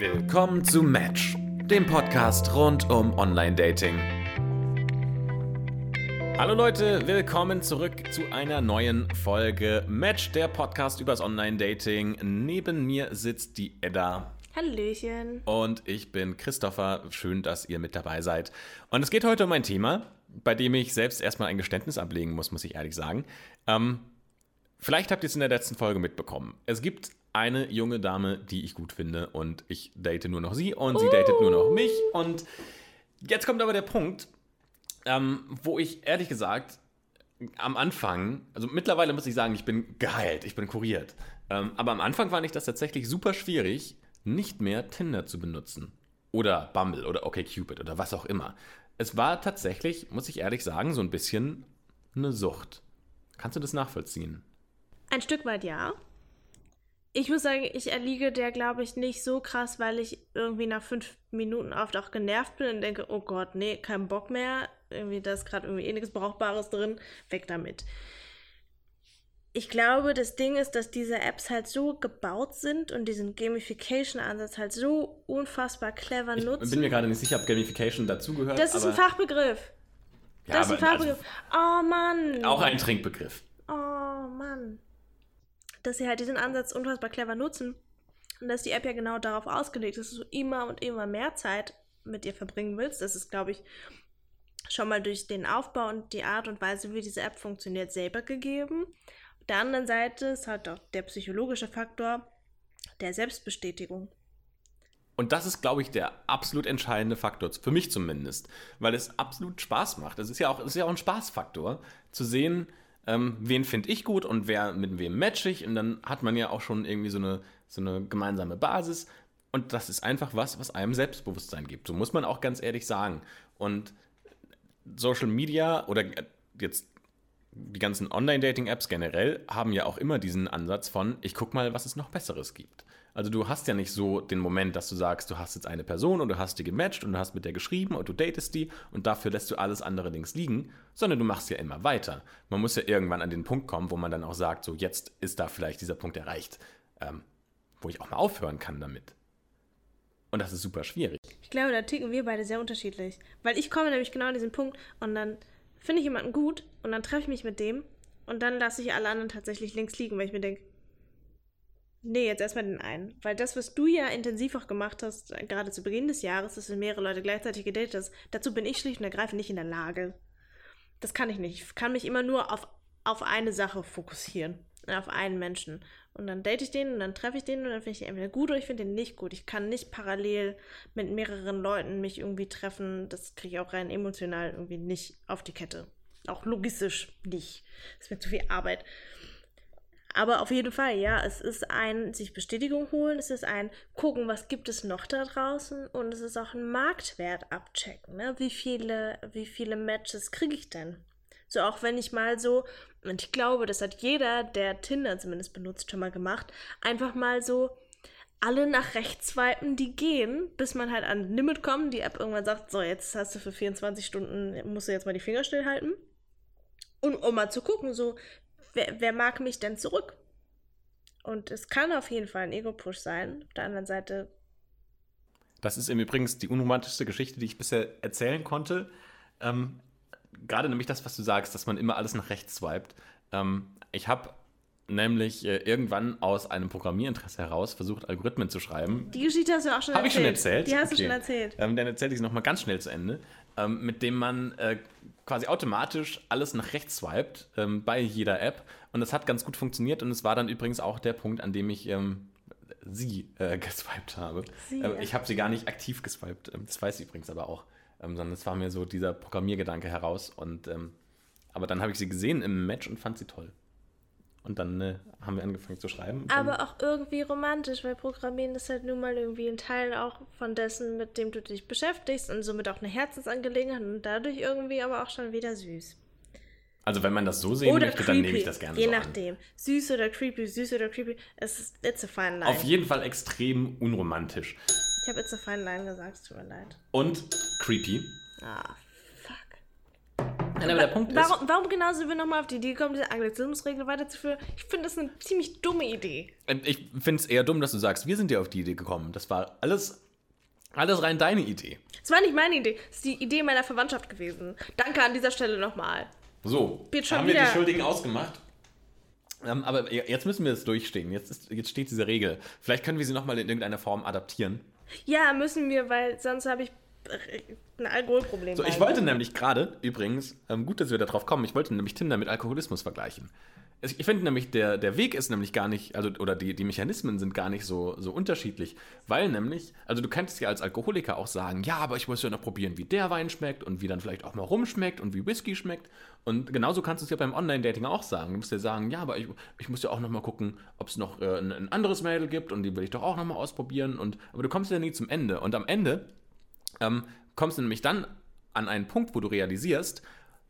Willkommen zu Match, dem Podcast rund um Online-Dating. Hallo Leute, willkommen zurück zu einer neuen Folge Match, der Podcast übers Online-Dating. Neben mir sitzt die Edda. Hallöchen. Und ich bin Christopher. Schön, dass ihr mit dabei seid. Und es geht heute um ein Thema, bei dem ich selbst erstmal ein Geständnis ablegen muss, muss ich ehrlich sagen. Ähm, vielleicht habt ihr es in der letzten Folge mitbekommen. Es gibt eine junge Dame, die ich gut finde und ich date nur noch sie und uh. sie datet nur noch mich. Und jetzt kommt aber der Punkt, ähm, wo ich ehrlich gesagt am Anfang, also mittlerweile muss ich sagen, ich bin geheilt, ich bin kuriert. Ähm, aber am Anfang fand ich das tatsächlich super schwierig, nicht mehr Tinder zu benutzen. Oder Bumble oder OkCupid oder was auch immer. Es war tatsächlich, muss ich ehrlich sagen, so ein bisschen eine Sucht. Kannst du das nachvollziehen? Ein Stück weit ja. Ich muss sagen, ich erliege der, glaube ich, nicht so krass, weil ich irgendwie nach fünf Minuten oft auch genervt bin und denke, oh Gott, nee, kein Bock mehr. Irgendwie, da ist gerade irgendwie eh nichts Brauchbares drin. Weg damit. Ich glaube, das Ding ist, dass diese Apps halt so gebaut sind und diesen Gamification-Ansatz halt so unfassbar clever ich nutzen. Ich bin mir gerade nicht sicher, ob Gamification dazugehört. Das ist ein Fachbegriff. Ja, das ist ein Fachbegriff. Also, oh Mann. Auch ein Trinkbegriff. Oh Mann dass sie halt diesen Ansatz unfassbar clever nutzen. Und dass die App ja genau darauf ausgelegt ist, dass du immer und immer mehr Zeit mit ihr verbringen willst. Das ist, glaube ich, schon mal durch den Aufbau und die Art und Weise, wie diese App funktioniert, selber gegeben. Auf der anderen Seite ist halt auch der psychologische Faktor der Selbstbestätigung. Und das ist, glaube ich, der absolut entscheidende Faktor, für mich zumindest, weil es absolut Spaß macht. Es ist ja auch, ist ja auch ein Spaßfaktor, zu sehen, ähm, wen finde ich gut und wer mit wem match ich. Und dann hat man ja auch schon irgendwie so eine, so eine gemeinsame Basis. Und das ist einfach was, was einem Selbstbewusstsein gibt. So muss man auch ganz ehrlich sagen. Und Social Media oder jetzt die ganzen Online-Dating-Apps generell haben ja auch immer diesen Ansatz von, ich guck mal, was es noch Besseres gibt. Also du hast ja nicht so den Moment, dass du sagst, du hast jetzt eine Person und du hast die gematcht und du hast mit der geschrieben und du datest die und dafür lässt du alles andere links liegen, sondern du machst ja immer weiter. Man muss ja irgendwann an den Punkt kommen, wo man dann auch sagt, so jetzt ist da vielleicht dieser Punkt erreicht, ähm, wo ich auch mal aufhören kann damit. Und das ist super schwierig. Ich glaube, da ticken wir beide sehr unterschiedlich. Weil ich komme nämlich genau an diesen Punkt und dann finde ich jemanden gut und dann treffe ich mich mit dem und dann lasse ich alle anderen tatsächlich links liegen, weil ich mir denke, Nee, jetzt erstmal den einen. Weil das, was du ja intensiv auch gemacht hast, äh, gerade zu Beginn des Jahres, dass du mehrere Leute gleichzeitig gedatet hast, dazu bin ich schlicht und ergreifend nicht in der Lage. Das kann ich nicht. Ich kann mich immer nur auf, auf eine Sache fokussieren. Auf einen Menschen. Und dann date ich den und dann treffe ich den und dann finde ich den entweder gut oder ich finde den nicht gut. Ich kann nicht parallel mit mehreren Leuten mich irgendwie treffen. Das kriege ich auch rein emotional irgendwie nicht auf die Kette. Auch logistisch nicht. Das ist mir zu viel Arbeit. Aber auf jeden Fall, ja, es ist ein sich Bestätigung holen, es ist ein gucken, was gibt es noch da draußen und es ist auch ein Marktwert abchecken. Ne? Wie, viele, wie viele Matches kriege ich denn? So auch wenn ich mal so, und ich glaube, das hat jeder, der Tinder zumindest benutzt, schon mal gemacht, einfach mal so alle nach rechts swipen, die gehen, bis man halt an Limit kommt, die App irgendwann sagt, so, jetzt hast du für 24 Stunden, musst du jetzt mal die Finger stillhalten. Und um mal zu gucken, so, wer, wer mag mich denn zurück? Und es kann auf jeden Fall ein Ego-Push sein. Auf der anderen Seite. Das ist im Übrigen die unromantischste Geschichte, die ich bisher erzählen konnte. Ähm, Gerade nämlich das, was du sagst, dass man immer alles nach rechts swiped. Ähm, ich habe nämlich äh, irgendwann aus einem Programmierinteresse heraus versucht, Algorithmen zu schreiben. Die Geschichte hast du auch schon Hab erzählt. Habe ich schon erzählt? Die hast okay. du schon erzählt. Ähm, dann erzähle ich es nochmal ganz schnell zu Ende. Ähm, mit dem man äh, quasi automatisch alles nach rechts swiped ähm, bei jeder App. Und das hat ganz gut funktioniert. Und es war dann übrigens auch der Punkt, an dem ich ähm, sie äh, geswiped habe. Sie, äh, ich habe sie gar nicht aktiv geswiped. Ähm, das weiß sie übrigens aber auch. Ähm, sondern es war mir so dieser Programmiergedanke heraus. Und, ähm, aber dann habe ich sie gesehen im Match und fand sie toll. Und dann äh, haben wir angefangen zu schreiben. Aber auch irgendwie romantisch, weil Programmieren ist halt nun mal irgendwie ein Teil auch von dessen, mit dem du dich beschäftigst und somit auch eine Herzensangelegenheit und dadurch irgendwie aber auch schon wieder süß. Also wenn man das so sehen oder möchte, creepy. dann nehme ich das gerne Je so nachdem. An. Süß oder creepy, süß oder creepy. Es ist it's a fine line. Auf jeden Fall extrem unromantisch. Ich habe it's a fine line gesagt, tut mir leid. Und creepy. Ah. Nein, aber der Punkt warum, ist, warum genau sind wir nochmal auf die Idee gekommen, diese Anglizismusregel weiterzuführen? Ich finde das eine ziemlich dumme Idee. ähm, ich finde es eher dumm, dass du sagst, wir sind ja auf die Idee gekommen. Das war alles, alles rein deine Idee. Das war nicht meine Idee, das ist die Idee meiner Verwandtschaft gewesen. Danke an dieser Stelle nochmal. So, haben wir die Schuldigen ausgemacht. Ähm, aber jetzt müssen wir es durchstehen. Jetzt, ist, jetzt steht diese Regel. Vielleicht können wir sie nochmal in irgendeiner Form adaptieren. Ja, müssen wir, weil sonst habe ich ein Alkoholproblem. So, ich bald. wollte nämlich gerade, übrigens, ähm, gut, dass wir darauf kommen, ich wollte nämlich Tinder mit Alkoholismus vergleichen. Ich finde nämlich, der, der Weg ist nämlich gar nicht, also, oder die, die Mechanismen sind gar nicht so, so unterschiedlich, weil nämlich, also du könntest ja als Alkoholiker auch sagen, ja, aber ich muss ja noch probieren, wie der Wein schmeckt und wie dann vielleicht auch mal rumschmeckt und wie Whisky schmeckt. Und genauso kannst du es ja beim Online-Dating auch sagen. Du musst ja sagen, ja, aber ich, ich muss ja auch noch mal gucken, ob es noch äh, ein, ein anderes Mädel gibt und die will ich doch auch noch mal ausprobieren. Und, aber du kommst ja nie zum Ende. Und am Ende ähm, kommst du nämlich dann an einen Punkt, wo du realisierst,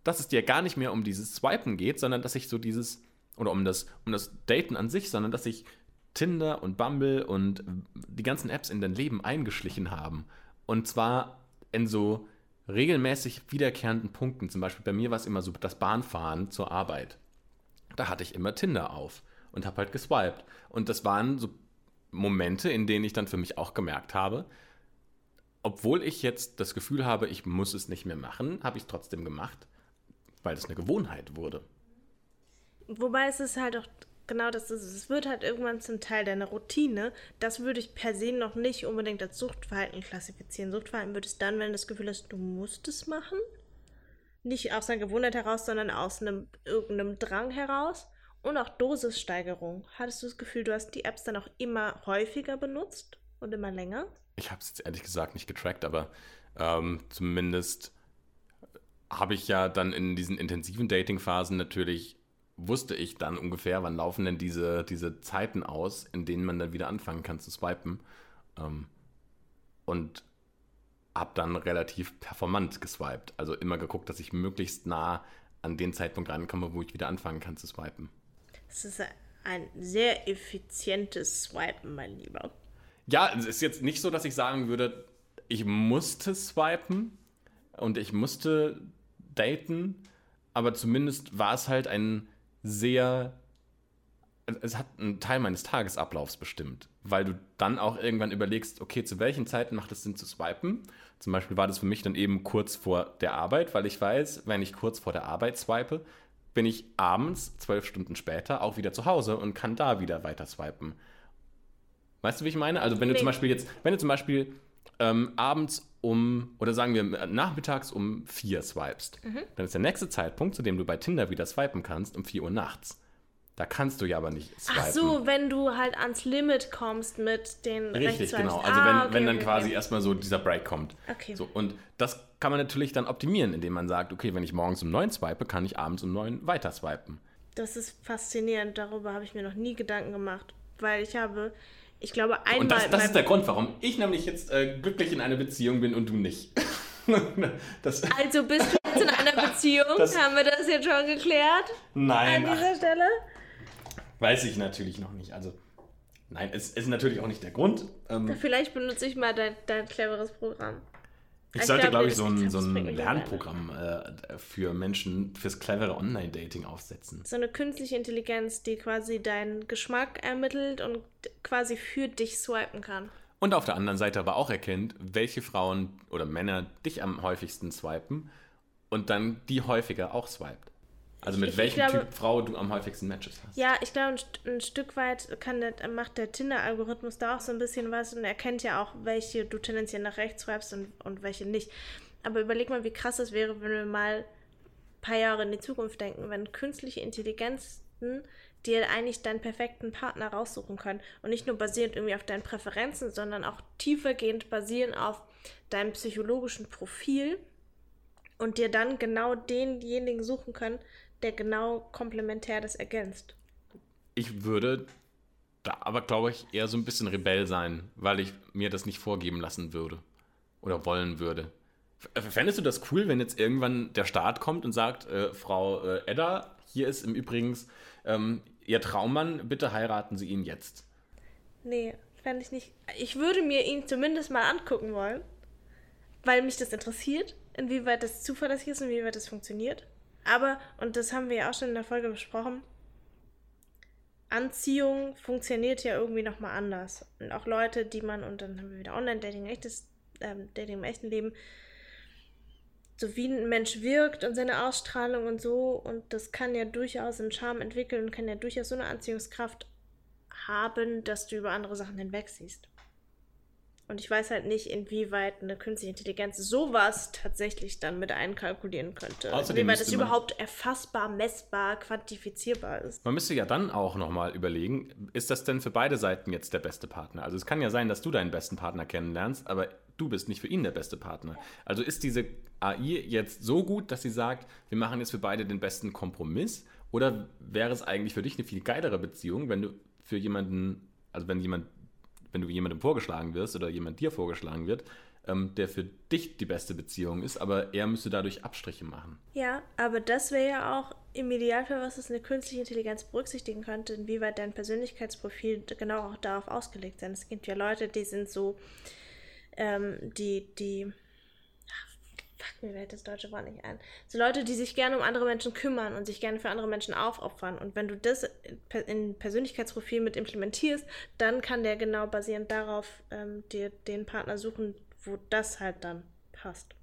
dass es dir gar nicht mehr um dieses Swipen geht, sondern dass sich so dieses, oder um das, um das Daten an sich, sondern dass sich Tinder und Bumble und die ganzen Apps in dein Leben eingeschlichen haben. Und zwar in so regelmäßig wiederkehrenden Punkten. Zum Beispiel bei mir war es immer so das Bahnfahren zur Arbeit. Da hatte ich immer Tinder auf und habe halt geswiped. Und das waren so Momente, in denen ich dann für mich auch gemerkt habe, obwohl ich jetzt das Gefühl habe, ich muss es nicht mehr machen, habe ich es trotzdem gemacht, weil es eine Gewohnheit wurde. Wobei es ist halt auch genau das ist. es. Wird halt irgendwann zum Teil deiner Routine. Das würde ich per se noch nicht unbedingt als Suchtverhalten klassifizieren. Suchtverhalten wird es dann, wenn du das Gefühl hast, du musst es machen. Nicht aus einer Gewohnheit heraus, sondern aus einem irgendeinem Drang heraus. Und auch Dosissteigerung. Hattest du das Gefühl, du hast die Apps dann auch immer häufiger benutzt und immer länger? Ich habe es jetzt ehrlich gesagt nicht getrackt, aber ähm, zumindest habe ich ja dann in diesen intensiven Dating-Phasen natürlich, wusste ich dann ungefähr, wann laufen denn diese, diese Zeiten aus, in denen man dann wieder anfangen kann zu swipen. Ähm, und habe dann relativ performant geswiped. Also immer geguckt, dass ich möglichst nah an den Zeitpunkt rankomme, wo ich wieder anfangen kann zu swipen. Es ist ein sehr effizientes Swipen, mein Lieber. Ja, es ist jetzt nicht so, dass ich sagen würde, ich musste swipen und ich musste daten, aber zumindest war es halt ein sehr. Es hat einen Teil meines Tagesablaufs bestimmt, weil du dann auch irgendwann überlegst, okay, zu welchen Zeiten macht es Sinn zu swipen? Zum Beispiel war das für mich dann eben kurz vor der Arbeit, weil ich weiß, wenn ich kurz vor der Arbeit swipe, bin ich abends, zwölf Stunden später, auch wieder zu Hause und kann da wieder weiter swipen. Weißt du, wie ich meine? Also wenn du Nee. zum Beispiel jetzt, wenn du zum Beispiel ähm, abends um, oder sagen wir äh, nachmittags um vier swipest, Mhm. dann ist der nächste Zeitpunkt, zu dem du bei Tinder wieder swipen kannst, um 4 Uhr nachts. Da kannst du ja aber nicht swipen. Ach so, wenn du halt ans Limit kommst mit den Richtig, genau. Also Ah, wenn, okay, wenn dann okay, quasi okay. erstmal so dieser Break kommt. Okay. So, und das kann man natürlich dann optimieren, indem man sagt, okay, wenn ich morgens um 9 swipe, kann ich abends um 9 weiter swipen. Das ist faszinierend. Darüber habe ich mir noch nie Gedanken gemacht. Weil ich habe, ich glaube, einmal. Und das, das ist der Grund, warum ich nämlich jetzt äh, glücklich in einer Beziehung bin und du nicht. das, also bist du jetzt in einer Beziehung? Haben wir das jetzt schon geklärt nein, an ach, dieser Stelle? weiß ich natürlich noch nicht. Also, nein, es ist natürlich auch nicht der Grund. Ähm, Vielleicht benutze ich mal dein, dein cleveres Programm. Ich ich sollte, glaub, glaube ich, so ein, so ein Lernprogramm äh, für Menschen, fürs clevere Online-Dating aufsetzen. So eine künstliche Intelligenz, die quasi deinen Geschmack ermittelt und quasi für dich swipen kann. Und auf der anderen Seite aber auch erkennt, welche Frauen oder Männer dich am häufigsten swipen und dann die häufiger auch swiped. Also mit Ich- ich welchem glaube- Typ Frau du am häufigsten Matches hast. Ja, ich glaube, ein, ein Stück weit kann der, macht der Tinder-Algorithmus da auch so ein bisschen was und erkennt ja auch, welche du tendenziell nach rechts swipest und, und welche nicht. Aber überleg mal, wie krass es wäre, wenn wir mal ein paar Jahre in die Zukunft denken, wenn künstliche Intelligenzen dir eigentlich deinen perfekten Partner raussuchen können. Und nicht nur basierend irgendwie auf deinen Präferenzen, sondern auch tiefergehend basierend auf deinem psychologischen Profil und dir dann genau denjenigen suchen können, der genau komplementär das ergänzt. Ich würde da aber, glaube ich, eher so ein bisschen Rebell sein, weil ich mir das nicht vorgeben lassen würde oder wollen würde. F- Fändest du das cool, wenn jetzt irgendwann der Staat kommt und sagt, äh, Frau äh, Edda, hier ist im Übrigen ähm, Ihr Traummann, bitte heiraten Sie ihn jetzt. Nee, fände ich nicht. Ich würde mir ihn zumindest mal angucken wollen, weil mich das interessiert, inwieweit das zuverlässig ist und inwieweit das funktioniert. Aber, und das haben wir ja auch schon in der Folge besprochen, Anziehung funktioniert ja irgendwie nochmal anders. Und auch Leute, die man, und dann haben wir wieder Online-Dating, echtes ähm, Dating im echten Leben, so wie ein Mensch wirkt und seine Ausstrahlung und so. Und das kann ja durchaus einen Charme entwickeln und kann ja durchaus so eine Anziehungskraft haben, dass du über andere Sachen hinwegsiehst. Und ich weiß halt nicht, inwieweit eine künstliche Intelligenz sowas tatsächlich dann mit einkalkulieren könnte. Außerdem inwieweit man- überhaupt erfassbar, messbar, quantifizierbar ist. Man müsste ja dann auch nochmal überlegen, ist das denn für beide Seiten jetzt der beste Partner? Also es kann ja sein, dass du deinen besten Partner kennenlernst, aber du bist nicht für ihn der beste Partner. Also ist diese AI jetzt so gut, dass sie sagt, wir machen jetzt für beide den besten Kompromiss? Oder wäre es eigentlich für dich eine viel geilere Beziehung, wenn du für jemanden, also wenn jemand, wenn du jemandem vorgeschlagen wirst oder jemand dir vorgeschlagen wird, ähm, der für dich die beste Beziehung ist, aber er müsste dadurch Abstriche machen. Ja, aber das wäre ja auch im Idealfall, was es eine künstliche Intelligenz berücksichtigen könnte, inwieweit dein Persönlichkeitsprofil genau auch darauf ausgelegt sein. Es gibt ja Leute, die sind so, ähm, die, die, fuck, mir fällt das deutsche Wort nicht ein. So Leute, die sich gerne um andere Menschen kümmern und sich gerne für andere Menschen aufopfern. Und wenn du das in Per- in Persönlichkeitsprofil mit implementierst, dann kann der genau basierend darauf ähm, dir den Partner suchen, wo das halt dann passt.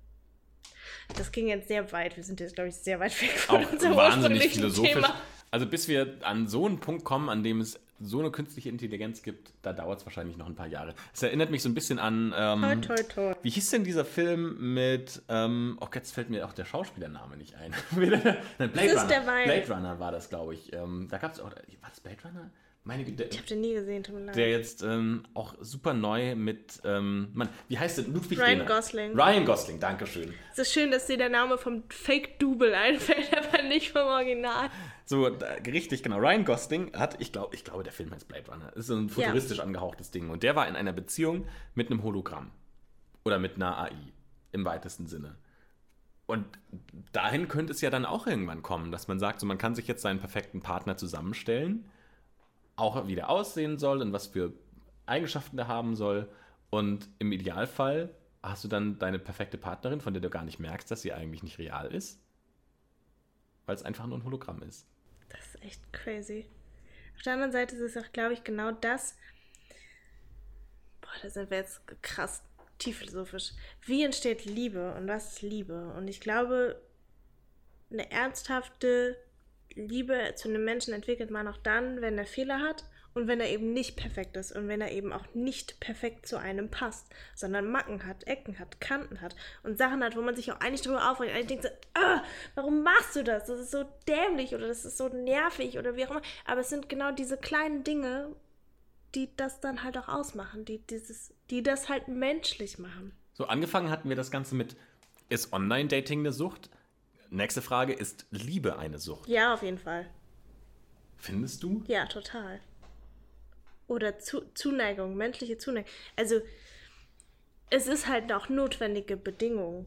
Das ging jetzt sehr weit. Wir sind jetzt, glaube ich, sehr weit weg von auch unserem wahnsinnig ursprünglichen philosophisch. Thema. Also bis wir an so einen Punkt kommen, an dem es so eine künstliche Intelligenz gibt, da dauert es wahrscheinlich noch ein paar Jahre. Es erinnert mich so ein bisschen an, ähm, Toi, toi, toi. wie hieß denn dieser Film mit, ähm, oh, jetzt fällt mir auch der Schauspielername nicht ein. Nein, Blade Runner. Blade Runner war das, glaube ich. Ähm, da gab es auch, war das Blade Runner? Meine Güte. Ich habe den nie gesehen, tut mir leid. Der jetzt ähm, auch super neu mit, ähm, Mann, wie heißt der? Ludwig Ryan Dehner. Gosling. Ryan Gosling, Dankeschön. es ist schön, dass dir der Name vom Fake-Double einfällt, aber nicht vom Original. So, da, richtig, genau. Ryan Gosling hat, ich glaube, ich glaube, der Film heißt Blade Runner. Ist so ein futuristisch angehauchtes Ding. Und der war in einer Beziehung mit einem Hologramm. Oder mit einer AI. Im weitesten Sinne. Und dahin könnte es ja dann auch irgendwann kommen, dass man sagt, so man kann sich jetzt seinen perfekten Partner zusammenstellen, auch wie der aussehen soll und was für Eigenschaften er haben soll. Und im Idealfall hast du dann deine perfekte Partnerin, von der du gar nicht merkst, dass sie eigentlich nicht real ist, weil es einfach nur ein Hologramm ist. Das ist echt crazy. Auf der anderen Seite ist es auch, glaube ich, genau das. Boah, da sind wir jetzt krass tief philosophisch. Wie entsteht Liebe und was ist Liebe? Und ich glaube, eine ernsthafte Liebe zu einem Menschen entwickelt man auch dann, wenn er Fehler hat und wenn er eben nicht perfekt ist und wenn er eben auch nicht perfekt zu einem passt, sondern Macken hat, Ecken hat, Kanten hat und Sachen hat, wo man sich auch eigentlich darüber aufregt. Eigentlich denkt so, ah, warum machst du das? Das ist so dämlich oder das ist so nervig oder wie auch immer. Aber es sind genau diese kleinen Dinge, die das dann halt auch ausmachen, die dieses, die das halt menschlich machen. So, angefangen hatten wir das Ganze mit, ist Online-Dating eine Sucht? Nächste Frage, ist Liebe eine Sucht? Ja, auf jeden Fall. Findest du? Ja, total. Oder zu, Zuneigung, menschliche Zuneigung. Also, es ist halt auch notwendige Bedingung.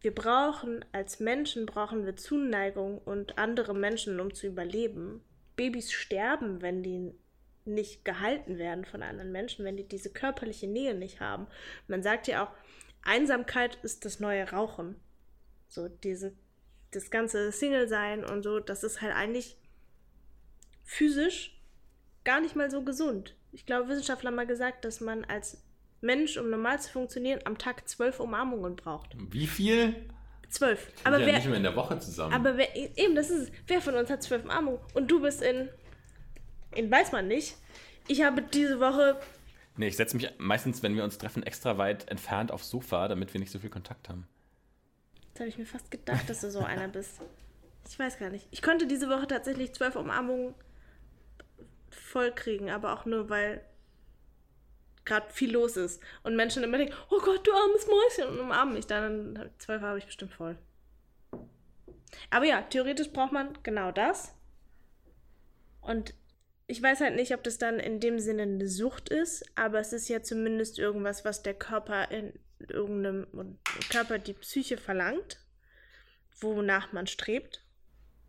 Wir brauchen, als Menschen brauchen wir Zuneigung und andere Menschen, um zu überleben. Babys sterben, wenn die nicht gehalten werden von anderen Menschen, wenn die diese körperliche Nähe nicht haben. Man sagt ja auch, Einsamkeit ist das neue Rauchen. So diese, das ganze Single-Sein und so, das ist halt eigentlich physisch gar nicht mal so gesund. Ich glaube, Wissenschaftler haben mal gesagt, dass man als Mensch, um normal zu funktionieren, am Tag zwölf Umarmungen braucht. Wie viel? Zwölf. Aber ja wer, nicht mehr in der Woche zusammen. aber wer, eben, das ist es. Wer von uns hat zwölf Umarmungen? Und du bist in, in weiß man nicht. Ich habe diese Woche, nee, ich setze mich meistens, wenn wir uns treffen, extra weit entfernt aufs Sofa, damit wir nicht so viel Kontakt haben. Das habe ich mir fast gedacht, dass du so einer bist. Ich weiß gar nicht. Ich konnte diese Woche tatsächlich zwölf Umarmungen voll kriegen, aber auch nur, weil gerade viel los ist und Menschen immer denken, oh Gott, du armes Mäuschen und umarmen mich dann zwölf habe ich bestimmt voll. Aber ja, theoretisch braucht man genau das. Und ich weiß halt nicht, ob das dann in dem Sinne eine Sucht ist, aber es ist ja zumindest irgendwas, was der Körper in irgendeinem Körper die Psyche verlangt, wonach man strebt.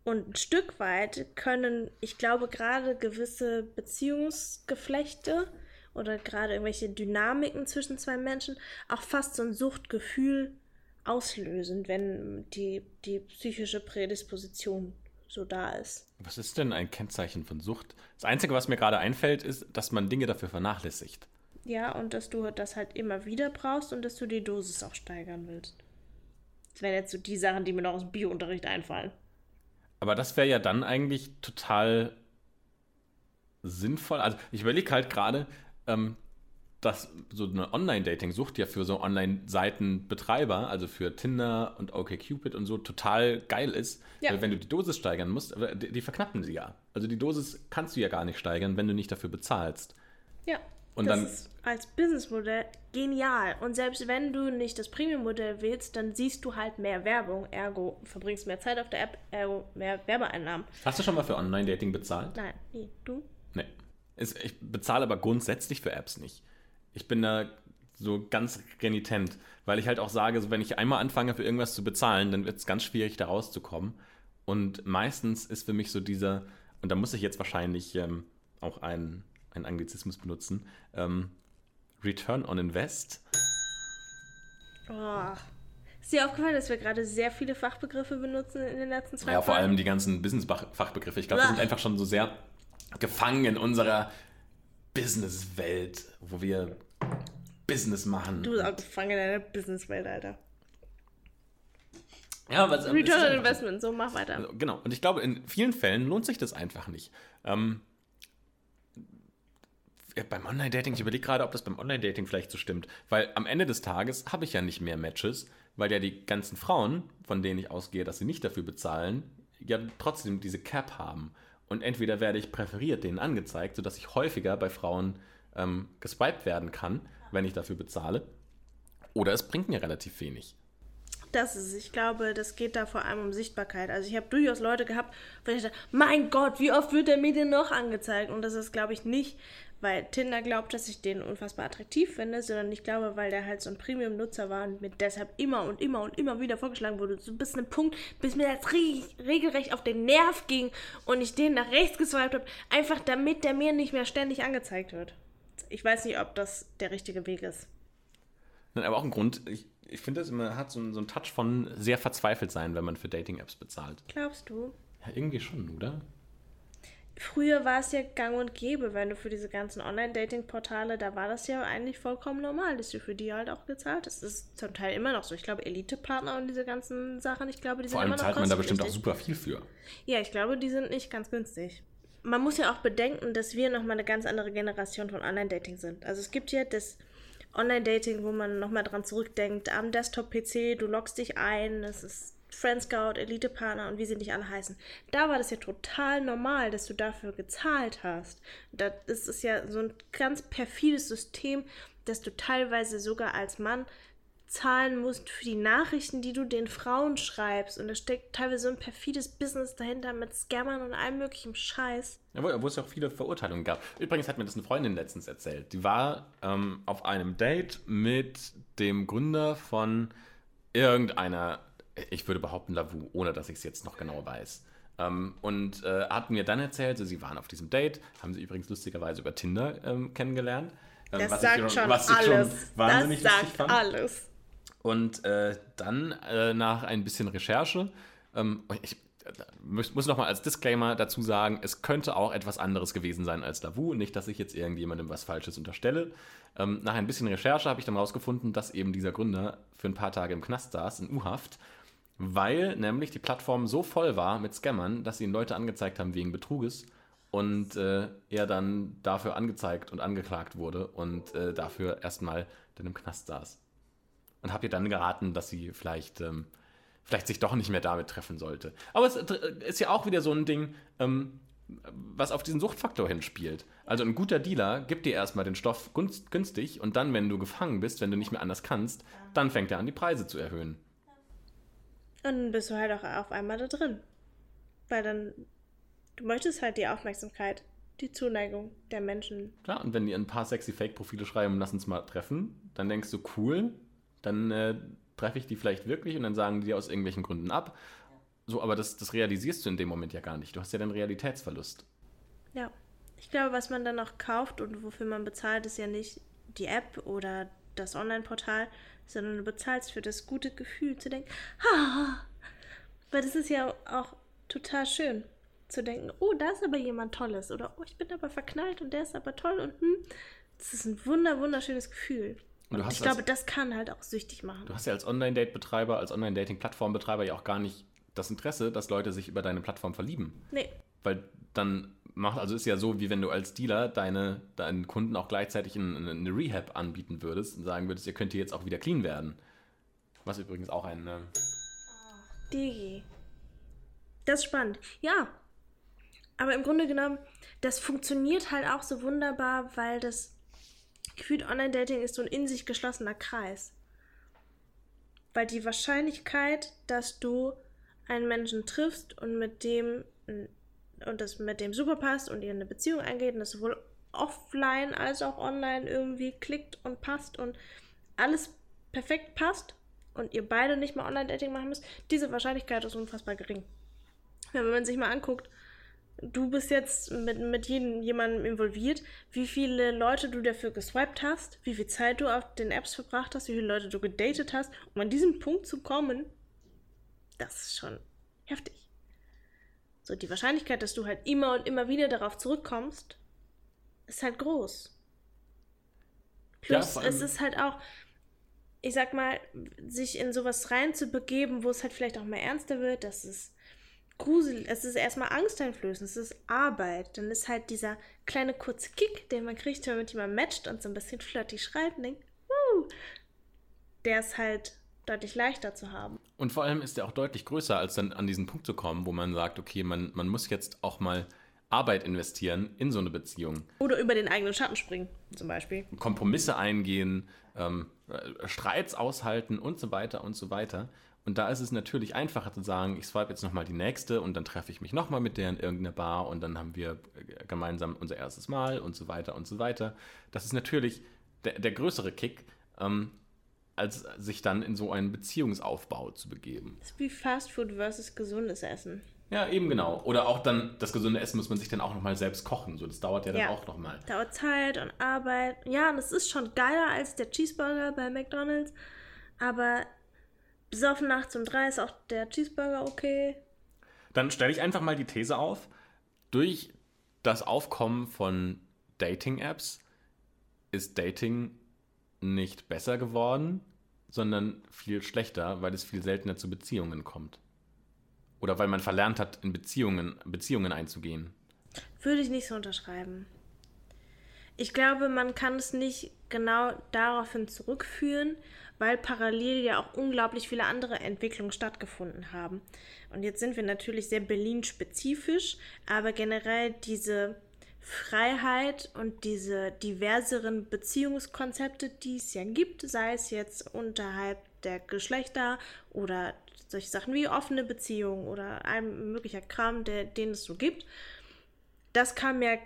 Und ein Stück weit können, ich glaube, gerade gewisse Beziehungsgeflechte oder gerade irgendwelche Dynamiken zwischen zwei Menschen auch fast so ein Suchtgefühl auslösend, wenn die, die psychische Prädisposition so da ist. Was ist denn ein Kennzeichen von Sucht? Das Einzige, was mir gerade einfällt, ist, dass man Dinge dafür vernachlässigt. Ja, und dass du das halt immer wieder brauchst und dass du die Dosis auch steigern willst. Das wären jetzt so die Sachen, die mir noch aus dem Biounterricht einfallen. Aber das wäre ja dann eigentlich total sinnvoll. Also ich überlege halt gerade, ähm, dass so eine Online-Dating-Sucht ja für so Online-Seitenbetreiber, also für Tinder und OkCupid und so, total geil ist. Ja. Weil wenn du die Dosis steigern musst, die, die verknappen sie ja. Also die Dosis kannst du ja gar nicht steigern, wenn du nicht dafür bezahlst. Ja. Und das dann, ist als Businessmodell genial. Und selbst wenn du nicht das Premium-Modell wählst, dann siehst du halt mehr Werbung. Ergo verbringst mehr Zeit auf der App, ergo mehr Werbeeinnahmen. Hast du schon mal für Online-Dating bezahlt? Nein, nie. Du? Nee. Ich bezahle aber grundsätzlich für Apps nicht ich bin da so ganz renitent, weil ich halt auch sage, wenn ich einmal anfange für irgendwas zu bezahlen, dann wird es ganz schwierig, da rauszukommen. Und meistens ist für mich so dieser, und da muss ich jetzt wahrscheinlich ähm, auch einen, einen Anglizismus benutzen, ähm, Return on Invest. Oh. Ist dir aufgefallen, dass wir gerade sehr viele Fachbegriffe benutzen in den letzten zwei Jahren? Ja, vor allem die ganzen Business-Fachbegriffe. Ich glaube, wir sind einfach schon so sehr gefangen in unserer Business-Welt, wo wir Business machen. Du bist auch gefangen in deiner Businesswelt, Alter. Ja, was, Return on Investment, so mach weiter. Also, genau, und ich glaube, in vielen Fällen lohnt sich das einfach nicht. Ähm, beim Online-Dating, ich überlege gerade, ob das beim Online-Dating vielleicht so stimmt, weil am Ende des Tages habe ich ja nicht mehr Matches, weil ja die ganzen Frauen, von denen ich ausgehe, dass sie nicht dafür bezahlen, ja trotzdem diese Cap haben. Und entweder werde ich präferiert denen angezeigt, sodass ich häufiger bei Frauen ähm, geswiped werden kann, wenn ich dafür bezahle. Oder es bringt mir relativ wenig. Das ist, ich glaube, das geht da vor allem um Sichtbarkeit. Also ich habe durchaus Leute gehabt, wo ich dachte, mein Gott, wie oft wird der mir denn noch angezeigt? Und das ist, glaube ich, nicht, weil Tinder glaubt, dass ich den unfassbar attraktiv finde, sondern ich glaube, weil der halt so ein Premium-Nutzer war und mir deshalb immer und immer und immer wieder vorgeschlagen wurde, so bis einem Punkt, bis mir das regelrecht auf den Nerv ging und ich den nach rechts geswiped habe, einfach damit der mir nicht mehr ständig angezeigt wird ich weiß nicht, ob das der richtige Weg ist. Nein, aber auch ein Grund, ich, ich finde, es hat so, so einen Touch von sehr verzweifelt sein, wenn man für Dating-Apps bezahlt. Glaubst du? Ja, irgendwie schon, oder? Früher war es ja gang und gäbe, wenn du für diese ganzen Online-Dating-Portale, da war das ja eigentlich vollkommen normal, dass du für die halt auch gezahlt hast. Das ist zum Teil immer noch so. Ich glaube, Elite-Partner und diese ganzen Sachen, ich glaube, die Vor sind immer noch Vor allem zahlt man da bestimmt auch super viel für. Ja, ich glaube, die sind nicht ganz günstig man muss ja auch bedenken, dass wir nochmal eine ganz andere Generation von Online-Dating sind. Also es gibt ja das Online-Dating, wo man nochmal dran zurückdenkt, am Desktop-PC, du loggst dich ein, es ist Friendscout, Elite-Partner und wie sie nicht alle heißen. Da war das ja total normal, dass du dafür gezahlt hast. Das ist ja so ein ganz perfides System, dass du teilweise sogar als Mann zahlen musst für die Nachrichten, die du den Frauen schreibst. Und da steckt teilweise so ein perfides Business dahinter mit Scammern und allem möglichen Scheiß. Ja, wo, wo es ja auch viele Verurteilungen gab. Übrigens hat mir das eine Freundin letztens erzählt. Die war ähm, auf einem Date mit dem Gründer von irgendeiner, ich würde behaupten, Lavu, ohne dass ich es jetzt noch genau weiß. Ähm, und äh, hat mir dann erzählt, so, sie waren auf diesem Date, haben sie übrigens lustigerweise über Tinder ähm, kennengelernt. Ähm, das sagt schon, schon was alles. Schon wahnsinnig das sagt fand. alles. Und äh, dann äh, nach ein bisschen Recherche, ähm, ich äh, muss, muss noch mal als Disclaimer dazu sagen, es könnte auch etwas anderes gewesen sein als Lavu. Nicht, dass ich jetzt irgendjemandem was Falsches unterstelle. Ähm, nach ein bisschen Recherche habe ich dann herausgefunden, dass eben dieser Gründer für ein paar Tage im Knast saß, in U-Haft, weil nämlich die Plattform so voll war mit Scammern, dass sie ihn Leute angezeigt haben wegen Betruges und äh, er dann dafür angezeigt und angeklagt wurde und äh, dafür erstmal dann im Knast saß und habe ihr dann geraten, dass sie vielleicht, ähm, vielleicht sich doch nicht mehr damit treffen sollte. Aber es ist ja auch wieder so ein Ding, ähm, was auf diesen Suchtfaktor hinspielt. Also ein guter Dealer gibt dir erstmal den Stoff günstig und dann, wenn du gefangen bist, wenn du nicht mehr anders kannst, dann fängt er an, die Preise zu erhöhen. Und dann bist du halt auch auf einmal da drin. Weil dann, du möchtest halt die Aufmerksamkeit, die Zuneigung der Menschen. Klar, und wenn die ein paar sexy Fake-Profile schreiben, lass uns mal treffen, dann denkst du, cool, dann äh, treffe ich die vielleicht wirklich und dann sagen die aus irgendwelchen Gründen ab. So, aber das, das realisierst du in dem Moment ja gar nicht. Du hast ja dann Realitätsverlust. Ja. Ich glaube, was man dann noch kauft und wofür man bezahlt, ist ja nicht die App oder das Online-Portal, sondern du bezahlst für das gute Gefühl zu denken, ha, weil das ist ja auch total schön zu denken, oh, da ist aber jemand Tolles oder oh, ich bin aber verknallt und der ist aber toll und hm, das ist ein wunder, wunderschönes Gefühl. Und, und ich glaube, das kann halt auch süchtig machen. Du hast ja als Online-Date-Betreiber, als Online-Dating-Plattform-Betreiber ja auch gar nicht das Interesse, dass Leute sich über deine Plattform verlieben. Nee. Weil dann macht, also ist ja so, wie wenn du als Dealer deine, deinen Kunden auch gleichzeitig eine, eine Rehab anbieten würdest und sagen würdest, ihr könnt hier jetzt auch wieder clean werden. Was übrigens auch ein. Äh Digi. Das ist spannend. Ja. Aber im Grunde genommen, das funktioniert halt auch so wunderbar, weil das gefühlt Online-Dating ist so ein in sich geschlossener Kreis. Weil die Wahrscheinlichkeit, dass du einen Menschen triffst und mit dem und das mit dem super passt und ihr eine Beziehung eingeht und das sowohl offline als auch online irgendwie klickt und passt und alles perfekt passt und ihr beide nicht mal Online-Dating machen müsst, diese Wahrscheinlichkeit ist unfassbar gering. Wenn man sich mal anguckt, du bist jetzt mit, mit jedem, jemandem involviert, wie viele Leute du dafür geswiped hast, wie viel Zeit du auf den Apps verbracht hast, wie viele Leute du gedatet hast, um an diesen Punkt zu kommen, das ist schon heftig. So, die Wahrscheinlichkeit, dass du halt immer und immer wieder darauf zurückkommst, ist halt groß. Plus, ja, es ist halt auch, ich sag mal, sich in sowas reinzubegeben, wo es halt vielleicht auch mal ernster wird, das ist gruselig, es ist erstmal angsteinflößend, es ist Arbeit. Dann ist halt dieser kleine kurze Kick, den man kriegt, wenn man mit jemandem matcht und so ein bisschen flirty schreibt denkt, Wuh! der ist halt deutlich leichter zu haben. Und vor allem ist er auch deutlich größer, als dann an diesen Punkt zu kommen, wo man sagt, okay, man, man muss jetzt auch mal Arbeit investieren in so eine Beziehung. Oder über den eigenen Schatten springen, zum Beispiel. Kompromisse eingehen, ähm, äh, Streits aushalten und so weiter und so weiter. Und da ist es natürlich einfacher zu sagen, ich swipe jetzt nochmal die nächste und dann treffe ich mich nochmal mit der in irgendeiner Bar und dann haben wir äh, gemeinsam unser erstes Mal und so weiter und so weiter. Das ist natürlich der, der größere Kick. Ähm, als sich dann in so einen Beziehungsaufbau zu begeben. Das ist wie Fastfood versus gesundes Essen. Ja, eben genau. Oder auch dann, das gesunde Essen muss man sich dann auch nochmal selbst kochen. So, das dauert ja dann ja. auch nochmal. Dauert Zeit und Arbeit. Ja, und es ist schon geiler als der Cheeseburger bei McDonalds. Aber besoffen nachts um drei ist auch der Cheeseburger okay. Dann stelle ich einfach mal die These auf. Durch das Aufkommen von Dating-Apps ist Dating nicht besser geworden, sondern viel schlechter, weil es viel seltener zu Beziehungen kommt. Oder weil man verlernt hat, in Beziehungen, Beziehungen einzugehen. Würde ich nicht so unterschreiben. Ich glaube, man kann es nicht genau daraufhin zurückführen, weil parallel ja auch unglaublich viele andere Entwicklungen stattgefunden haben. Und jetzt sind wir natürlich sehr Berlin-spezifisch, aber generell diese Freiheit und diese diverseren Beziehungskonzepte, die es ja gibt, sei es jetzt unterhalb der Geschlechter oder solche Sachen wie offene Beziehungen oder ein möglicher Kram, der, den es so gibt, das kam ja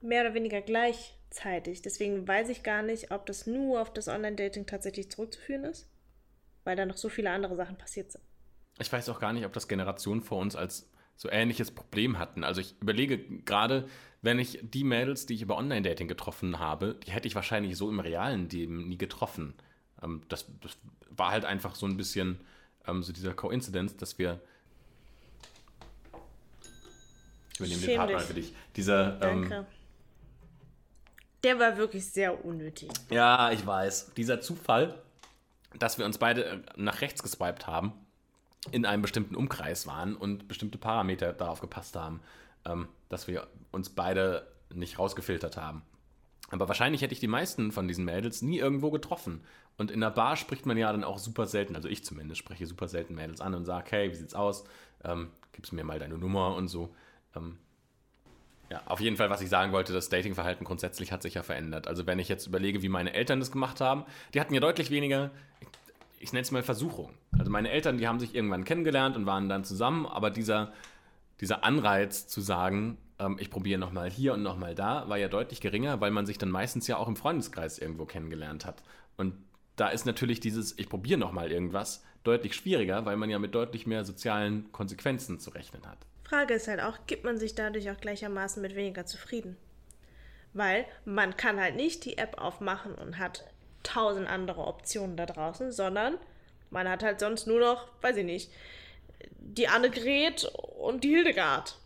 mehr oder weniger gleichzeitig. Deswegen weiß ich gar nicht, ob das nur auf das Online-Dating tatsächlich zurückzuführen ist, weil da noch so viele andere Sachen passiert sind. Ich weiß auch gar nicht, ob das Generationen vor uns als so ähnliches Problem hatten. Also ich überlege gerade, wenn ich die Mädels, die ich über Online-Dating getroffen habe, die hätte ich wahrscheinlich so im realen Leben nie getroffen. Ähm, das, das, war halt einfach so ein bisschen ähm, so dieser Coincidence, dass wir. Ich übernehme den Partner für dich. Dieser. Ähm, Danke. Der war wirklich sehr unnötig. Ja, ich weiß. Dieser Zufall, dass wir uns beide äh, nach rechts geswiped haben, in einem bestimmten Umkreis waren und bestimmte Parameter darauf gepasst haben ähm, dass wir uns beide nicht rausgefiltert haben. Aber wahrscheinlich hätte ich die meisten von diesen Mädels nie irgendwo getroffen. Und in der Bar spricht man ja dann auch super selten, also ich zumindest spreche super selten Mädels an und sage, hey, wie sieht's aus? Ähm, gibst mir mal deine Nummer und so. Ähm, ja, auf jeden Fall, was ich sagen wollte, das Datingverhalten grundsätzlich hat sich ja verändert. Also wenn ich jetzt überlege, wie meine Eltern das gemacht haben, die hatten ja deutlich weniger, ich nenne es mal Versuchung. Also meine Eltern, die haben sich irgendwann kennengelernt und waren dann zusammen, aber dieser dieser Anreiz zu sagen, ähm, ich probiere nochmal hier und nochmal da, war ja deutlich geringer, weil man sich dann meistens ja auch im Freundeskreis irgendwo kennengelernt hat. Und da ist natürlich dieses, ich probiere nochmal irgendwas, deutlich schwieriger, weil man ja mit deutlich mehr sozialen Konsequenzen zu rechnen hat. Frage ist halt auch, gibt man sich dadurch auch gleichermaßen mit weniger zufrieden? Weil man kann halt nicht die App aufmachen und hat tausend andere Optionen da draußen, sondern man hat halt sonst nur noch, weiß ich nicht, die Annegret und die Hildegard.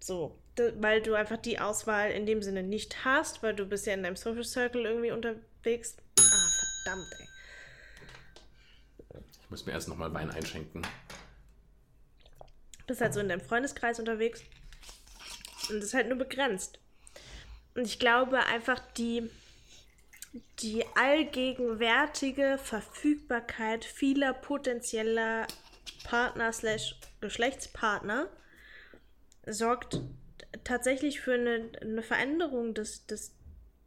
So, weil du einfach die Auswahl in dem Sinne nicht hast, weil du bist ja in deinem Social Circle irgendwie unterwegs. Ah, verdammt, ey. Ich muss mir erst nochmal Wein einschenken. Du bist halt so in deinem Freundeskreis unterwegs. Und das ist halt nur begrenzt. Und ich glaube einfach, die, die allgegenwärtige Verfügbarkeit vieler potenzieller Partner slash Geschlechtspartner sorgt tatsächlich für eine, eine Veränderung des, des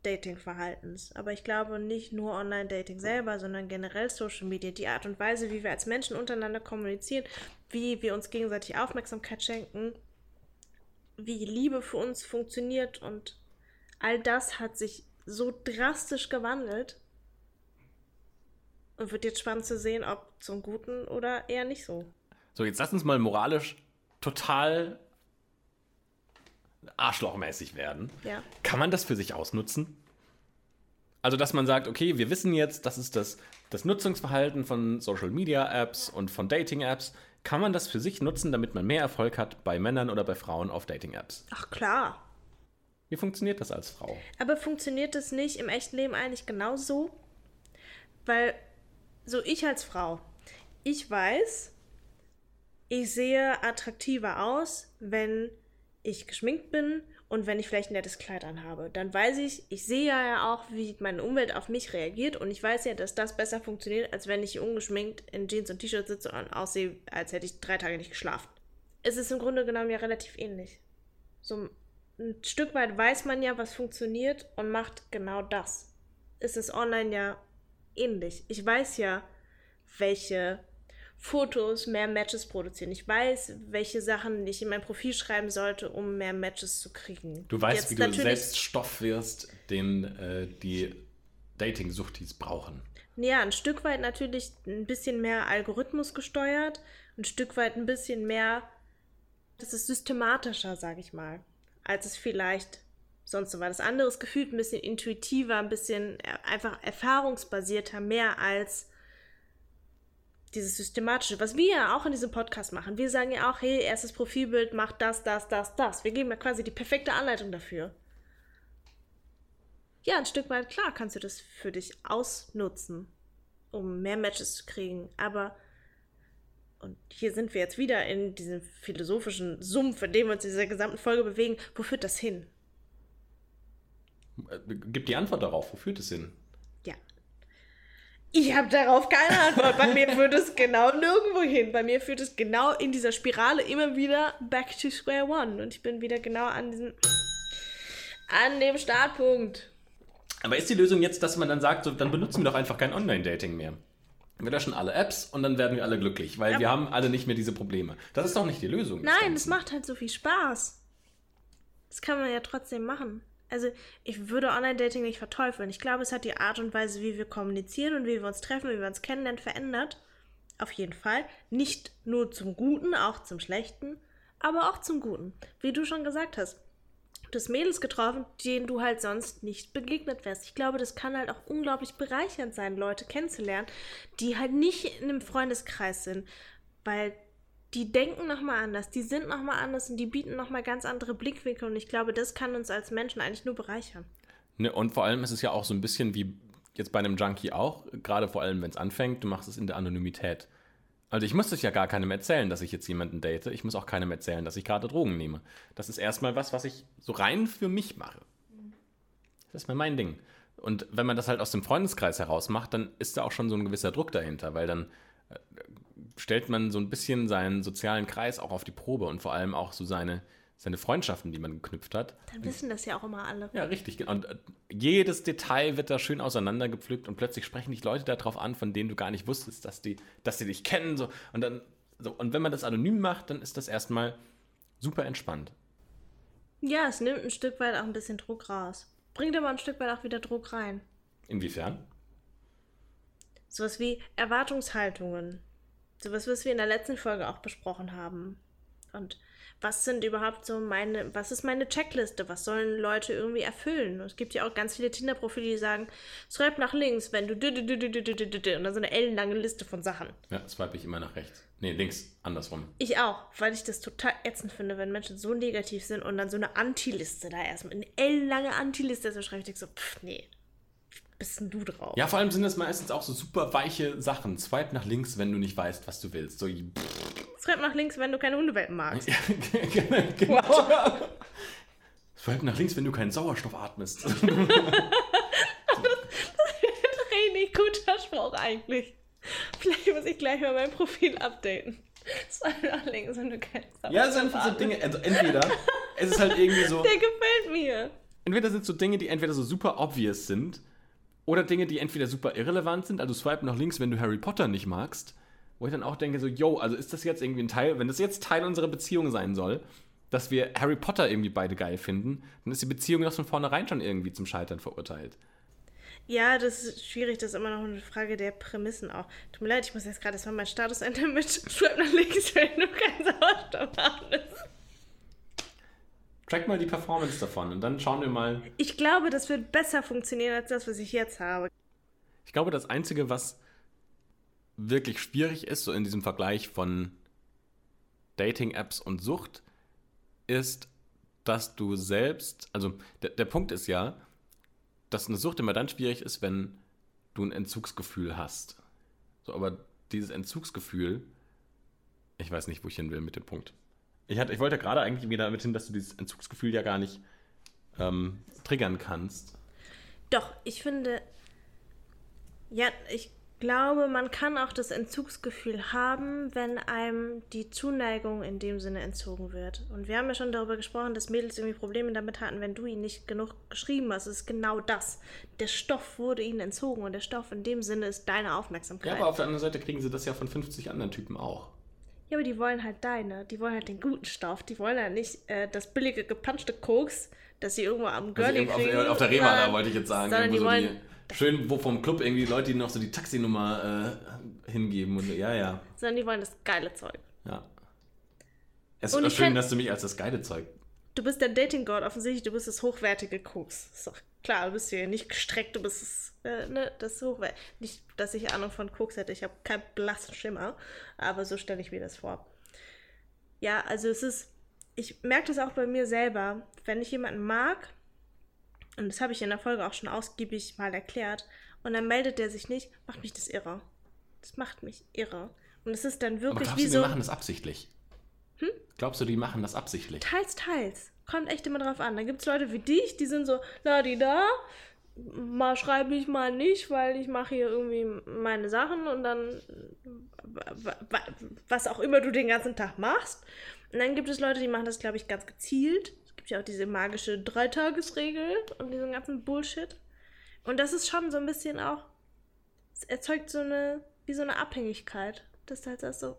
Dating-Verhaltens. Aber ich glaube nicht nur Online-Dating selber, sondern generell Social Media, die Art und Weise, wie wir als Menschen untereinander kommunizieren, wie wir uns gegenseitig Aufmerksamkeit schenken, wie Liebe für uns funktioniert und all das hat sich so drastisch gewandelt. Und wird jetzt spannend zu sehen, ob zum Guten oder eher nicht so. So, jetzt lass uns mal moralisch total arschlochmäßig werden. Ja. Kann man das für sich ausnutzen? Also, dass man sagt, okay, wir wissen jetzt, das ist das, das Nutzungsverhalten von Social Media Apps und von Dating Apps. Kann man das für sich nutzen, damit man mehr Erfolg hat bei Männern oder bei Frauen auf Dating Apps? Ach klar. Wie funktioniert das als Frau? Aber funktioniert das nicht im echten Leben eigentlich genauso? Weil, so ich als Frau, ich weiß, ich sehe attraktiver aus, wenn ich geschminkt bin und wenn ich vielleicht ein nettes Kleid anhabe. Dann weiß ich, ich sehe ja auch, wie meine Umwelt auf mich reagiert und ich weiß ja, dass das besser funktioniert, als wenn ich ungeschminkt in Jeans und T-Shirt sitze und aussehe, als hätte ich drei Tage nicht geschlafen. Es ist im Grunde genommen ja relativ ähnlich. So ein Stück weit weiß man ja, was funktioniert und macht genau das. Es ist online ja ähnlich. Ich weiß ja, welche Fotos mehr Matches produzieren. Ich weiß, welche Sachen ich in mein Profil schreiben sollte, um mehr Matches zu kriegen. Du weißt, Jetzt wie du selbst Stoff wirst, den äh, die Dating-Suchtis brauchen. Ja, ein Stück weit natürlich ein bisschen mehr Algorithmus gesteuert, ein Stück weit ein bisschen mehr, das ist systematischer, sage ich mal, als es vielleicht sonst so war. Das andere ist gefühlt ein bisschen intuitiver, ein bisschen äh, einfach erfahrungsbasierter, mehr als dieses Systematische, was wir ja auch in diesem Podcast machen. Wir sagen ja auch, hey, erstes Profilbild macht das, das, das, das. Wir geben ja quasi die perfekte Anleitung dafür. Ja, ein Stück weit, klar, kannst du das für dich ausnutzen, um mehr Matches zu kriegen. Aber, und hier sind wir jetzt wieder in diesem philosophischen Sumpf, in dem wir uns in dieser gesamten Folge bewegen. Wo führt das hin? Gib die Antwort darauf. Wo führt es hin? Ich habe darauf keine Antwort. Bei mir führt es genau nirgendwo hin. Bei mir führt es genau in dieser Spirale immer wieder back to square one. Und ich bin wieder genau an diesem, an dem Startpunkt. Aber ist die Lösung jetzt, dass man dann sagt, so, dann benutzen wir doch einfach kein Online-Dating mehr? Wir löschen alle Apps und dann werden wir alle glücklich, weil ja. wir haben alle nicht mehr diese Probleme. Das ist doch nicht die Lösung. Nein, es macht halt so viel Spaß. Das kann man ja trotzdem machen also ich würde Online-Dating nicht verteufeln. Ich glaube, es hat die Art und Weise, wie wir kommunizieren und wie wir uns treffen, wie wir uns kennenlernen, verändert. Auf jeden Fall. Nicht nur zum Guten, auch zum Schlechten, aber auch zum Guten. Wie du schon gesagt hast. Hast Mädels getroffen, denen du halt sonst nicht begegnet wärst. Ich glaube, das kann halt auch unglaublich bereichernd sein, Leute kennenzulernen, die halt nicht in einem Freundeskreis sind, weil die denken nochmal anders, die sind nochmal anders und die bieten nochmal ganz andere Blickwinkel und ich glaube, das kann uns als Menschen eigentlich nur bereichern. Ne, und vor allem ist es ja auch so ein bisschen wie jetzt bei einem Junkie auch, gerade vor allem, wenn es anfängt, du machst es in der Anonymität. Also ich muss das ja gar keinem erzählen, dass ich jetzt jemanden date. Ich muss auch keinem erzählen, dass ich gerade Drogen nehme. Das ist erstmal was, was ich so rein für mich mache. Das ist mal mein Ding. Und wenn man das halt aus dem Freundeskreis heraus macht, dann ist da auch schon so ein gewisser Druck dahinter, weil dann äh, stellt man so ein bisschen seinen sozialen Kreis auch auf die Probe und vor allem auch so seine, seine Freundschaften, die man geknüpft hat. Dann wissen das ja auch immer alle. Ja, richtig. Und äh, jedes Detail wird da schön auseinandergepflückt und plötzlich sprechen dich Leute darauf an, von denen du gar nicht wusstest, dass die, dass die dich kennen. So. Und, dann, so. und wenn man das anonym macht, dann ist das erstmal super entspannt. Ja, es nimmt ein Stück weit auch ein bisschen Druck raus. Bringt aber ein Stück weit auch wieder Druck rein. Inwiefern? Sowas wie Erwartungshaltungen. Sowas, was wir in der letzten Folge auch besprochen haben. Und was sind überhaupt so meine, was ist meine Checkliste? Was sollen Leute irgendwie erfüllen? Und es gibt ja auch ganz viele Tinder-Profile, die sagen, swipe nach links, wenn du und dann so eine ellenlange Liste von Sachen. Ja, swipe ich immer nach rechts. Nee, links, andersrum. Ich auch, weil ich das total ätzend finde, wenn Menschen so negativ sind und dann so eine Anti-Liste da erstmal, eine ellenlange Anti-Liste, so schreibe ich so, pff, nee, bist denn du drauf? Ja, vor allem sind das meistens auch so super weiche Sachen. Swipe nach links, wenn du nicht weißt, was du willst. So, Swipe nach links, wenn du keine Hundewelpen magst. Ja, genau. Wow. Swipe nach links, wenn du keinen Sauerstoff atmest. das, das ist ein richtig guter Spruch eigentlich. Vielleicht muss ich gleich mal mein Profil updaten. Swipe nach links, wenn du keinen Sauerstoff Ja, es sind einfach so Dinge, also entweder es ist halt irgendwie so... Der gefällt mir. Entweder sind es so Dinge, die entweder so super obvious sind oder Dinge, die entweder super irrelevant sind, also swipe nach links, wenn du Harry Potter nicht magst, wo ich dann auch denke, so, yo, also ist das jetzt irgendwie ein Teil, wenn das jetzt Teil unserer Beziehung sein soll, dass wir Harry Potter irgendwie beide geil finden, dann ist die Beziehung doch von vornherein schon irgendwie zum Scheitern verurteilt. Ja, das ist schwierig, das ist immer noch eine Frage der Prämissen auch. Tut mir leid, ich muss jetzt gerade erstmal meinen Status ändern mit Schreib nach links, wenn du keinen Sauerstoff hast. Track mal die Performance davon und dann schauen wir mal. Ich glaube, das wird besser funktionieren als das, was ich jetzt habe. Ich glaube, das Einzige, was wirklich schwierig ist, so in diesem Vergleich von Dating-Apps und Sucht, ist, dass du selbst, also der, der Punkt ist ja, dass eine Sucht immer dann schwierig ist, wenn du ein Entzugsgefühl hast. So, aber dieses Entzugsgefühl, ich weiß nicht, wo ich hin will mit dem Punkt. Ich, hatte, ich wollte gerade eigentlich wieder damit hin, dass du dieses Entzugsgefühl ja gar nicht ähm, triggern kannst. Doch, ich finde, ja, ich glaube, man kann auch das Entzugsgefühl haben, wenn einem die Zuneigung in dem Sinne entzogen wird. Und wir haben ja schon darüber gesprochen, dass Mädels irgendwie Probleme damit hatten, wenn du ihnen nicht genug geschrieben hast. Es ist genau das. Der Stoff wurde ihnen entzogen und der Stoff in dem Sinne ist deine Aufmerksamkeit. Ja, aber auf der anderen Seite kriegen sie das ja von 50 anderen Typen auch. Ja, aber die wollen halt deine. Die wollen halt den guten Stoff. Die wollen halt nicht äh, das billige gepanschte Koks, das sie irgendwo am Girlie also kriegen. Auf, auf der Rema, da wollte ich jetzt sagen. Sondern die so wollen... Die, schön, wo vom Club irgendwie Leute, die noch so die Taxinummer äh, hingeben. Und, ja, ja. Sondern die wollen das geile Zeug. Ja. Es ist schön, dass du mich als das geile Zeug... Du bist der Dating-God offensichtlich. Du bist das hochwertige Koks. Ist doch klar, du bist hier nicht gestreckt, du bist das, äh, ne, das Hochwert. Nicht, dass ich Ahnung von Koks hätte, ich habe keinen blassen Schimmer, aber so stelle ich mir das vor. Ja, also es ist, ich merke das auch bei mir selber, wenn ich jemanden mag, und das habe ich in der Folge auch schon ausgiebig mal erklärt, und dann meldet der sich nicht, macht mich das irre. Das macht mich irre. Und es ist dann wirklich aber wie du, so. Die machen das absichtlich. Hm? Glaubst du, die machen das absichtlich? Teils, teils. Kommt echt immer drauf an. Da gibt es Leute wie dich, die sind so, la di da, mal schreibe ich mal nicht, weil ich mache hier irgendwie meine Sachen und dann was auch immer du den ganzen Tag machst. Und dann gibt es Leute, die machen das, glaube ich, ganz gezielt. Es gibt ja auch diese magische Dreitagesregel und diesen ganzen Bullshit. Und das ist schon so ein bisschen auch, es erzeugt so eine, wie so eine Abhängigkeit. Das ist halt das so,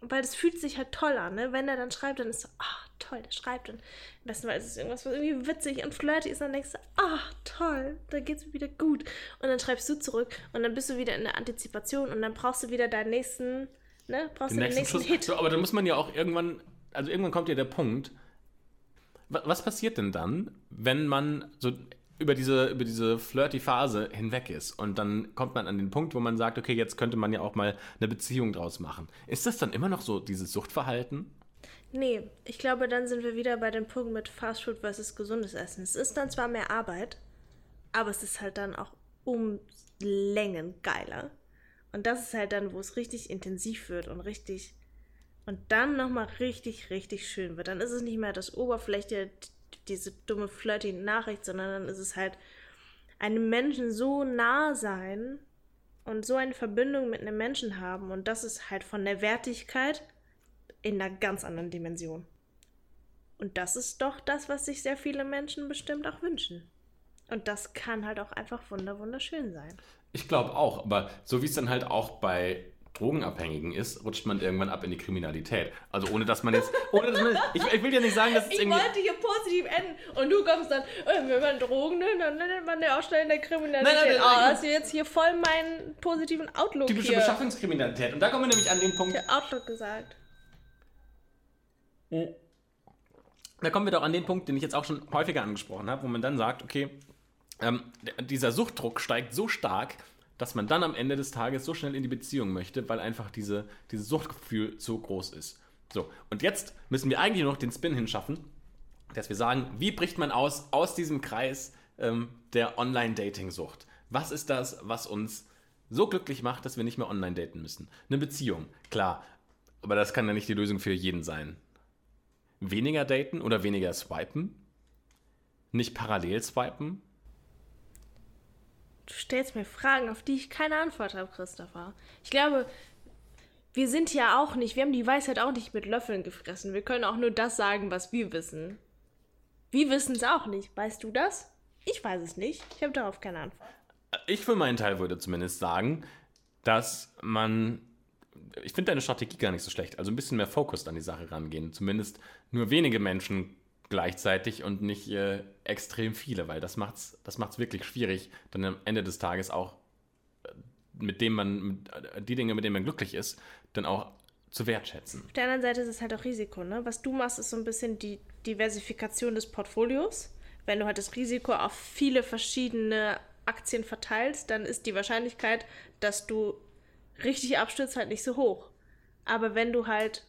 weil das fühlt sich halt toll an, ne? Wenn er dann schreibt, dann ist so, ah, toll, der schreibt. Und am besten Fall ist es irgendwas, was irgendwie witzig und flirty ist. Dann denkst du, ah, toll, da geht's mir wieder gut. Und dann schreibst du zurück und dann bist du wieder in der Antizipation und dann brauchst du wieder deinen nächsten, ne? Brauchst den du den nächsten, nächsten Hit. Aber dann muss man ja auch irgendwann, also irgendwann kommt ja der Punkt, was passiert denn dann, wenn man so über diese, über diese flirty Phase hinweg ist. Und dann kommt man an den Punkt, wo man sagt, okay, jetzt könnte man ja auch mal eine Beziehung draus machen. Ist das dann immer noch so dieses Suchtverhalten? Nee, ich glaube, dann sind wir wieder bei dem Punkt mit Fastfood versus gesundes Essen. Es ist dann zwar mehr Arbeit, aber es ist halt dann auch um Längen geiler. Und das ist halt dann, wo es richtig intensiv wird und richtig und dann nochmal richtig, richtig schön wird. Dann ist es nicht mehr das Oberfläche, diese dumme flirty Nachricht, sondern dann ist es halt einem Menschen so nah sein und so eine Verbindung mit einem Menschen haben und das ist halt von der Wertigkeit in einer ganz anderen Dimension. Und das ist doch das, was sich sehr viele Menschen bestimmt auch wünschen. Und das kann halt auch einfach wunderschön sein. Ich glaube auch, aber so wie es dann halt auch bei Drogenabhängigen ist, rutscht man irgendwann ab in die Kriminalität. Also ohne dass man jetzt, ohne dass man, ich, ich will ja nicht sagen, dass es ich irgendwie... Ich wollte hier positiv enden und du kommst dann, äh, wenn man Drogen nimmt, dann nennt man ja auch schnell in der Kriminalität. Nein, nein, nein, oh, hast du jetzt hier voll meinen positiven Outlook Typische hier. Beschaffungskriminalität. Und da kommen wir nämlich an den Punkt... Der Outlook gesagt. Hm. da kommen wir doch an den Punkt, den ich jetzt auch schon häufiger angesprochen habe, wo man dann sagt, okay, ähm, dieser Suchtdruck steigt so stark, dass man dann am Ende des Tages so schnell in die Beziehung möchte, weil einfach diese, dieses Suchtgefühl so groß ist. So, und jetzt müssen wir eigentlich noch den Spin hinschaffen, dass wir sagen, wie bricht man aus aus diesem Kreis ähm, der Online-Dating-Sucht? Was ist das, was uns so glücklich macht, dass wir nicht mehr online daten müssen? Eine Beziehung, klar, aber das kann ja nicht die Lösung für jeden sein. Weniger daten oder weniger swipen? Nicht parallel swipen? Du stellst mir Fragen, auf die ich keine Antwort habe, Christopher. Ich glaube, wir sind ja auch nicht, wir haben die Weisheit auch nicht mit Löffeln gefressen. Wir können auch nur das sagen, was wir wissen. Wir wissen es auch nicht. Weißt du das? Ich weiß es nicht. Ich habe darauf keine Antwort. Ich für meinen Teil würde zumindest sagen, dass man. Ich finde deine Strategie gar nicht so schlecht. Also ein bisschen mehr Fokus an die Sache rangehen. Zumindest nur wenige Menschen gleichzeitig und nicht äh, extrem viele, weil das macht es das macht's wirklich schwierig, dann am Ende des Tages auch äh, mit dem man, mit, äh, die Dinge, mit denen man glücklich ist, dann auch zu wertschätzen. Auf der anderen Seite ist es halt auch Risiko, ne? Was du machst, ist so ein bisschen die Diversifikation des Portfolios. Wenn du halt das Risiko auf viele verschiedene Aktien verteilst, dann ist die Wahrscheinlichkeit, dass du richtig abstürzt, halt nicht so hoch. Aber wenn du halt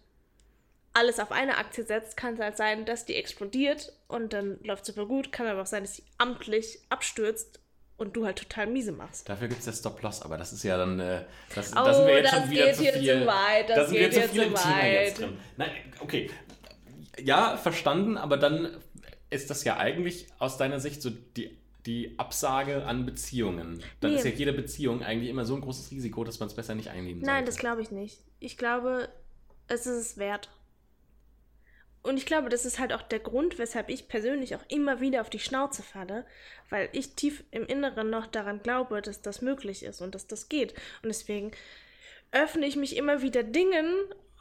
alles auf eine Aktie setzt, kann es halt sein, dass die explodiert und dann läuft super gut. Kann aber auch sein, dass sie amtlich abstürzt und du halt total miese machst. Dafür gibt es ja Stop-Loss, aber das ist ja dann, äh, das, Oh, da sind wir jetzt das schon wieder geht zu hier viel. zu weit, das da sind wir geht zu hier viel zu im Thema jetzt weit. drin. Nein, okay. Ja, verstanden, aber dann ist das ja eigentlich aus deiner Sicht so die, die Absage an Beziehungen. Dann Nee. ist ja jede Beziehung eigentlich immer so ein großes Risiko, dass man es besser nicht eingehen sollte. Nein, das glaube ich nicht. Ich glaube, es ist es wert. Und ich glaube, das ist halt auch der Grund, weshalb ich persönlich auch immer wieder auf die Schnauze falle, weil ich tief im Inneren noch daran glaube, dass das möglich ist und dass das geht. Und deswegen öffne ich mich immer wieder Dingen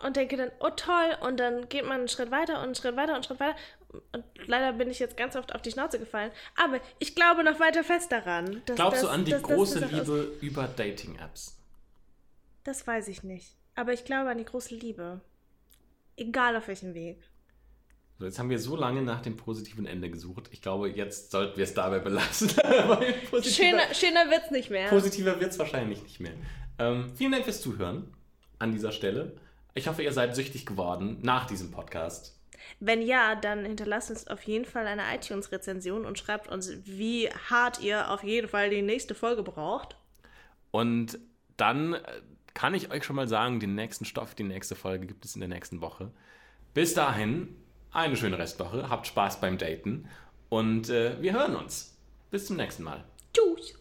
und denke dann, oh toll, und dann geht man einen Schritt weiter und einen Schritt weiter und einen Schritt weiter. Und leider bin ich jetzt ganz oft auf die Schnauze gefallen. Aber ich glaube noch weiter fest daran. Glaubst dass, du an die dass große das Liebe über Dating-Apps? Das weiß ich nicht. Aber ich glaube an die große Liebe. Egal auf welchem Weg. So, jetzt haben wir so lange nach dem positiven Ende gesucht. Ich glaube, jetzt sollten wir es dabei belassen. Schöner, schöner wird's nicht mehr. Positiver wird es wahrscheinlich nicht mehr. Ähm, vielen Dank fürs Zuhören an dieser Stelle. Ich hoffe, ihr seid süchtig geworden nach diesem Podcast. Wenn ja, dann hinterlasst uns auf jeden Fall eine iTunes-Rezension und schreibt uns, wie hart ihr auf jeden Fall die nächste Folge braucht. Und dann äh, kann ich euch schon mal sagen, den nächsten Stoff, die nächste Folge gibt es in der nächsten Woche. Bis dahin, eine schöne Restwoche, habt Spaß beim Daten und äh, wir hören uns. Bis zum nächsten Mal. Tschüss.